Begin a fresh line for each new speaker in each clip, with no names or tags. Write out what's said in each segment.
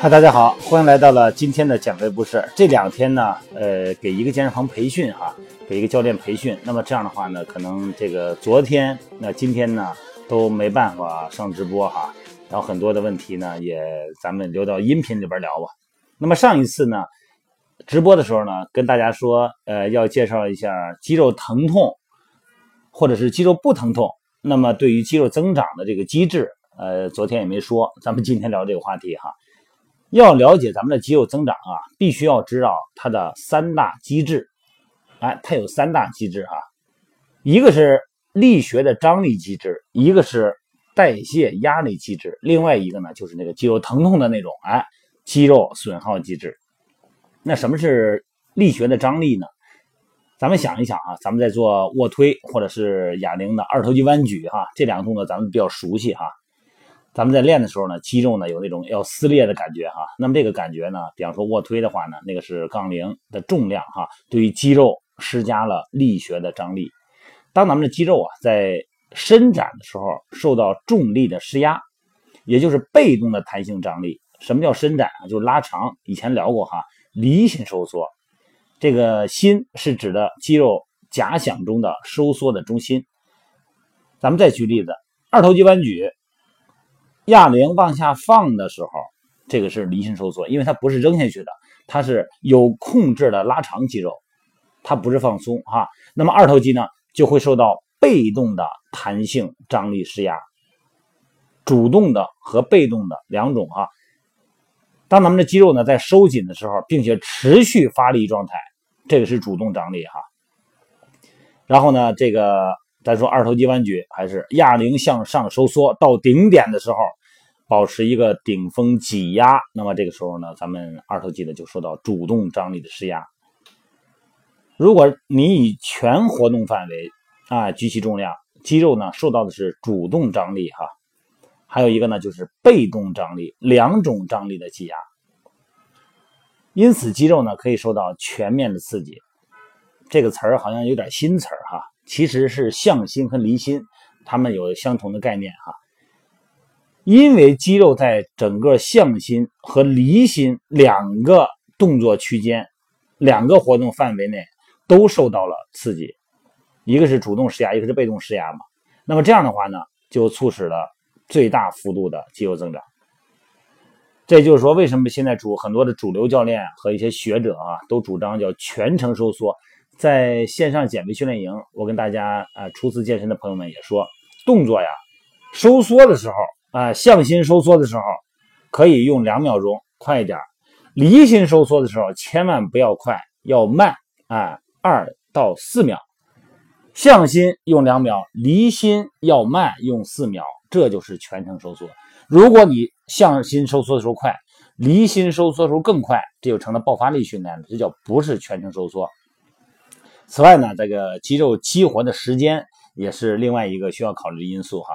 嗨，大家好，欢迎来到了今天的减肥不是。这两天呢，呃，给一个健身房培训哈，给一个教练培训。那么这样的话呢，可能这个昨天那今天呢都没办法上直播哈。然后很多的问题呢，也咱们留到音频里边聊吧。那么上一次呢，直播的时候呢，跟大家说，呃，要介绍一下肌肉疼痛或者是肌肉不疼痛。那么对于肌肉增长的这个机制，呃，昨天也没说，咱们今天聊这个话题哈。要了解咱们的肌肉增长啊，必须要知道它的三大机制。哎，它有三大机制哈，一个是力学的张力机制，一个是代谢压力机制，另外一个呢就是那个肌肉疼痛的那种哎肌肉损耗机制。那什么是力学的张力呢？咱们想一想啊，咱们在做卧推或者是哑铃的二头肌弯举哈，这两个动作咱们比较熟悉哈。咱们在练的时候呢，肌肉呢有那种要撕裂的感觉哈。那么这个感觉呢，比方说卧推的话呢，那个是杠铃的重量哈，对于肌肉施加了力学的张力。当咱们的肌肉啊在伸展的时候受到重力的施压，也就是被动的弹性张力。什么叫伸展啊？就是拉长。以前聊过哈，离心收缩。这个心是指的肌肉假想中的收缩的中心。咱们再举例子，二头肌弯举。哑铃往下放的时候，这个是离心收缩，因为它不是扔下去的，它是有控制的拉长肌肉，它不是放松哈。那么二头肌呢，就会受到被动的弹性张力施压，主动的和被动的两种哈。当咱们的肌肉呢在收紧的时候，并且持续发力状态，这个是主动张力哈。然后呢，这个咱说二头肌弯举还是哑铃向上收缩到顶点的时候。保持一个顶峰挤压，那么这个时候呢，咱们二头肌呢就受到主动张力的施压。如果你以全活动范围啊举起重量，肌肉呢受到的是主动张力哈，还有一个呢就是被动张力，两种张力的挤压。因此，肌肉呢可以受到全面的刺激。这个词儿好像有点新词儿哈，其实是向心和离心，它们有相同的概念哈。因为肌肉在整个向心和离心两个动作区间、两个活动范围内都受到了刺激，一个是主动施压，一个是被动施压嘛。那么这样的话呢，就促使了最大幅度的肌肉增长。这就是说，为什么现在主很多的主流教练和一些学者啊，都主张叫全程收缩。在线上减肥训练营，我跟大家啊初次健身的朋友们也说，动作呀，收缩的时候。啊，向心收缩的时候可以用两秒钟，快一点；离心收缩的时候千万不要快，要慢啊，二到四秒。向心用两秒，离心要慢，用四秒，这就是全程收缩。如果你向心收缩的时候快，离心收缩的时候更快，这就成了爆发力训练了，这叫不是全程收缩。此外呢，这个肌肉激活的时间也是另外一个需要考虑的因素哈。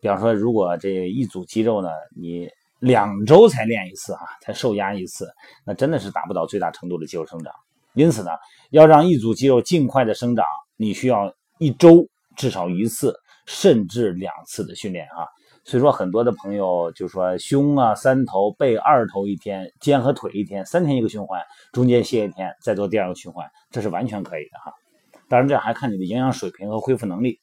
比方说，如果这一组肌肉呢，你两周才练一次哈，才受压一次，那真的是达不到最大程度的肌肉生长。因此呢，要让一组肌肉尽快的生长，你需要一周至少一次，甚至两次的训练啊。所以说，很多的朋友就说，胸啊三头，背二头一天，肩和腿一天，三天一个循环，中间歇一天，再做第二个循环，这是完全可以的哈。当然，这还看你的营养水平和恢复能力。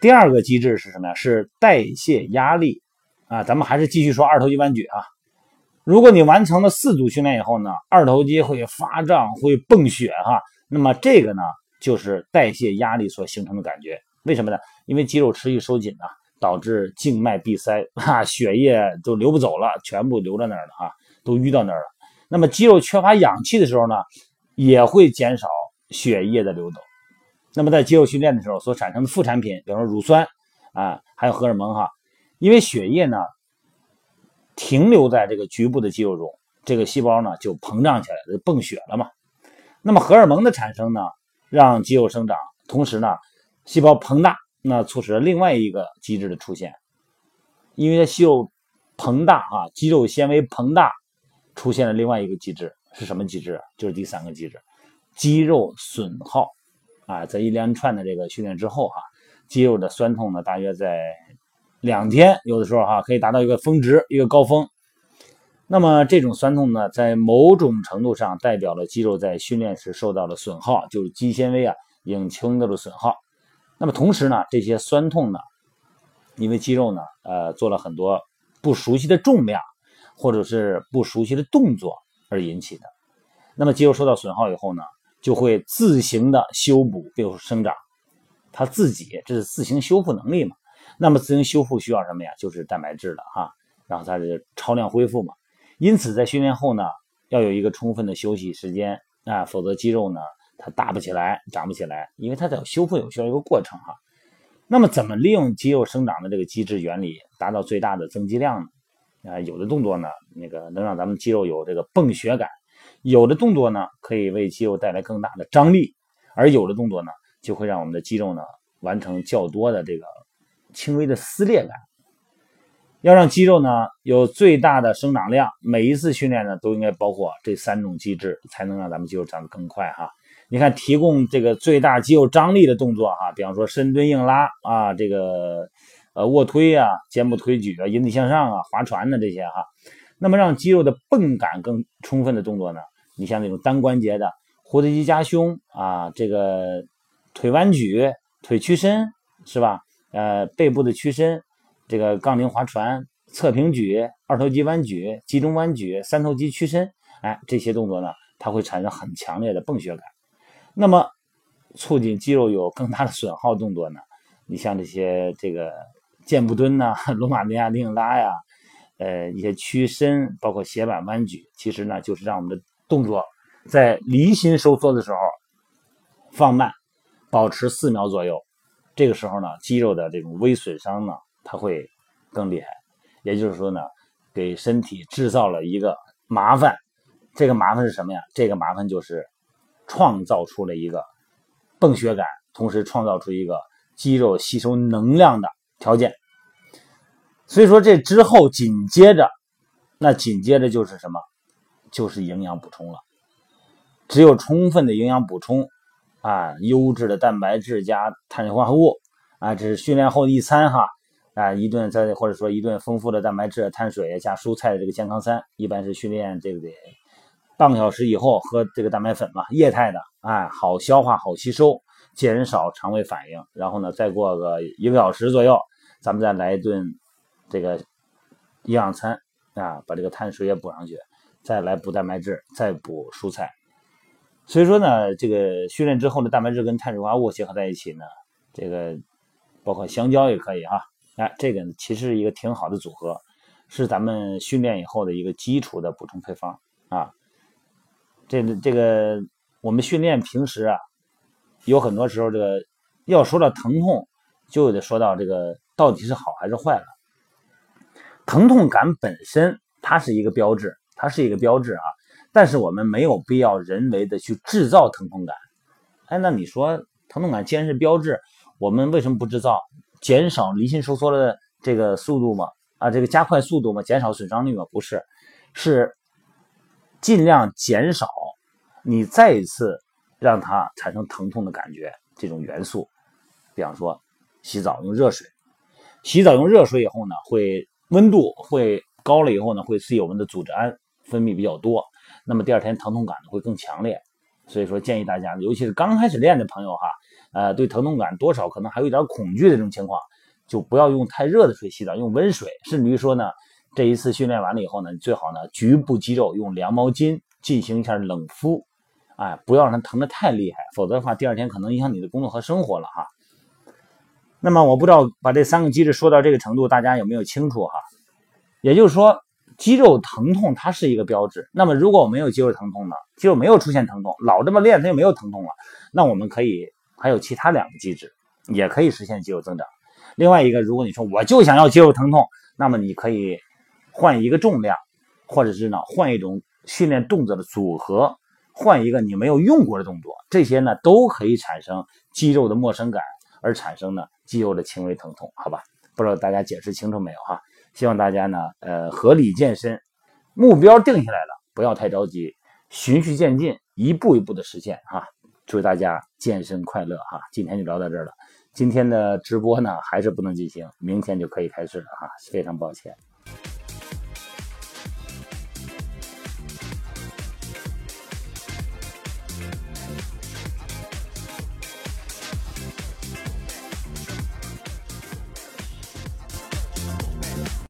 第二个机制是什么呀？是代谢压力啊！咱们还是继续说二头肌弯举啊。如果你完成了四组训练以后呢，二头肌会发胀、会泵血哈。那么这个呢，就是代谢压力所形成的感觉。为什么呢？因为肌肉持续收紧啊，导致静脉闭塞哈，血液都流不走了，全部留在那儿了哈，都淤到那儿了。那么肌肉缺乏氧气的时候呢，也会减少血液的流动。那么在肌肉训练的时候所产生的副产品，比如说乳酸啊，还有荷尔蒙哈，因为血液呢停留在这个局部的肌肉中，这个细胞呢就膨胀起来就泵血了嘛。那么荷尔蒙的产生呢，让肌肉生长，同时呢细胞膨大，那促使了另外一个机制的出现，因为肌肉膨大啊，肌肉纤维膨大，出现了另外一个机制是什么机制？就是第三个机制，肌肉损耗啊，在一连串的这个训练之后哈，肌肉的酸痛呢，大约在两天，有的时候哈可以达到一个峰值，一个高峰。那么这种酸痛呢，在某种程度上代表了肌肉在训练时受到了损耗，就是肌纤维啊引轻度的损耗。那么同时呢，这些酸痛呢，因为肌肉呢，呃，做了很多不熟悉的重量，或者是不熟悉的动作而引起的。那么肌肉受到损耗以后呢，就会自行的修补并生长，它自己这是自行修复能力嘛。那么自行修复需要什么呀？就是蛋白质了哈，然后它是超量恢复嘛。因此，在训练后呢，要有一个充分的休息时间啊，否则肌肉呢它大不起来，长不起来，因为它在修复有需要一个过程哈。那么，怎么利用肌肉生长的这个机制原理，达到最大的增肌量呢？啊，有的动作呢，那个能让咱们肌肉有这个泵血感；有的动作呢，可以为肌肉带来更大的张力；而有的动作呢，就会让我们的肌肉呢完成较多的这个轻微的撕裂感。要让肌肉呢有最大的生长量，每一次训练呢都应该包括这三种机制，才能让咱们肌肉长得更快哈。你看，提供这个最大肌肉张力的动作哈，比方说深蹲、硬拉啊，这个呃卧推啊、肩部推举啊、引体向上啊、划船的这些哈。那么让肌肉的泵感更充分的动作呢，你像那种单关节的蝴蝶肌夹胸啊，这个腿弯举、腿屈伸是吧？呃，背部的屈伸。这个杠铃划船、侧平举、二头肌弯举、集中弯举、三头肌屈伸，哎，这些动作呢，它会产生很强烈的泵血感。那么，促进肌肉有更大的损耗动作呢？你像这些这个箭步蹲呐、罗马尼亚硬拉呀，呃，一些屈伸，包括斜板弯举，其实呢，就是让我们的动作在离心收缩的时候放慢，保持四秒左右。这个时候呢，肌肉的这种微损伤呢。它会更厉害，也就是说呢，给身体制造了一个麻烦。这个麻烦是什么呀？这个麻烦就是创造出了一个泵血感，同时创造出一个肌肉吸收能量的条件。所以说，这之后紧接着，那紧接着就是什么？就是营养补充了。只有充分的营养补充啊，优质的蛋白质加碳水化合物啊，这是训练后的一餐哈。啊，一顿再或者说一顿丰富的蛋白质、碳水加蔬菜的这个健康餐，一般是训练这个得半个小时以后喝这个蛋白粉嘛，液态的，哎，好消化、好吸收，减少肠胃反应。然后呢，再过个一个小时左右，咱们再来一顿这个营养餐啊，把这个碳水也补上去，再来补蛋白质，再补蔬菜。所以说呢，这个训练之后的蛋白质跟碳水化合物结合在一起呢，这个包括香蕉也可以哈。哎，这个其实是一个挺好的组合，是咱们训练以后的一个基础的补充配方啊。这这个我们训练平时啊，有很多时候这个要说到疼痛，就得说到这个到底是好还是坏了。疼痛感本身它是一个标志，它是一个标志啊，但是我们没有必要人为的去制造疼痛感。哎，那你说疼痛感既然是标志，我们为什么不制造？减少离心收缩的这个速度嘛，啊，这个加快速度嘛，减少损伤率嘛，不是，是尽量减少你再一次让它产生疼痛的感觉这种元素。比方说，洗澡用热水，洗澡用热水以后呢，会温度会高了以后呢，会刺激我们的组织胺分泌比较多，那么第二天疼痛感会更强烈。所以说，建议大家，尤其是刚开始练的朋友哈。呃，对疼痛感多少可能还有一点恐惧的这种情况，就不要用太热的水洗澡，用温水。甚至于说呢，这一次训练完了以后呢，最好呢局部肌肉用凉毛巾进行一下冷敷，哎，不要让它疼得太厉害，否则的话第二天可能影响你的工作和生活了哈。那么我不知道把这三个机制说到这个程度，大家有没有清楚哈？也就是说，肌肉疼痛它是一个标志。那么如果我没有肌肉疼痛呢，肌肉没有出现疼痛，老这么练它就没有疼痛了，那我们可以。还有其他两个机制，也可以实现肌肉增长。另外一个，如果你说我就想要肌肉疼痛，那么你可以换一个重量，或者是呢换一种训练动作的组合，换一个你没有用过的动作，这些呢都可以产生肌肉的陌生感，而产生呢肌肉的轻微疼痛。好吧，不知道大家解释清楚没有哈？希望大家呢，呃，合理健身，目标定下来了，不要太着急，循序渐进，一步一步的实现哈。祝大家健身快乐哈！今天就聊到这儿了。今天的直播呢，还是不能进行，明天就可以开始了哈，非常抱歉。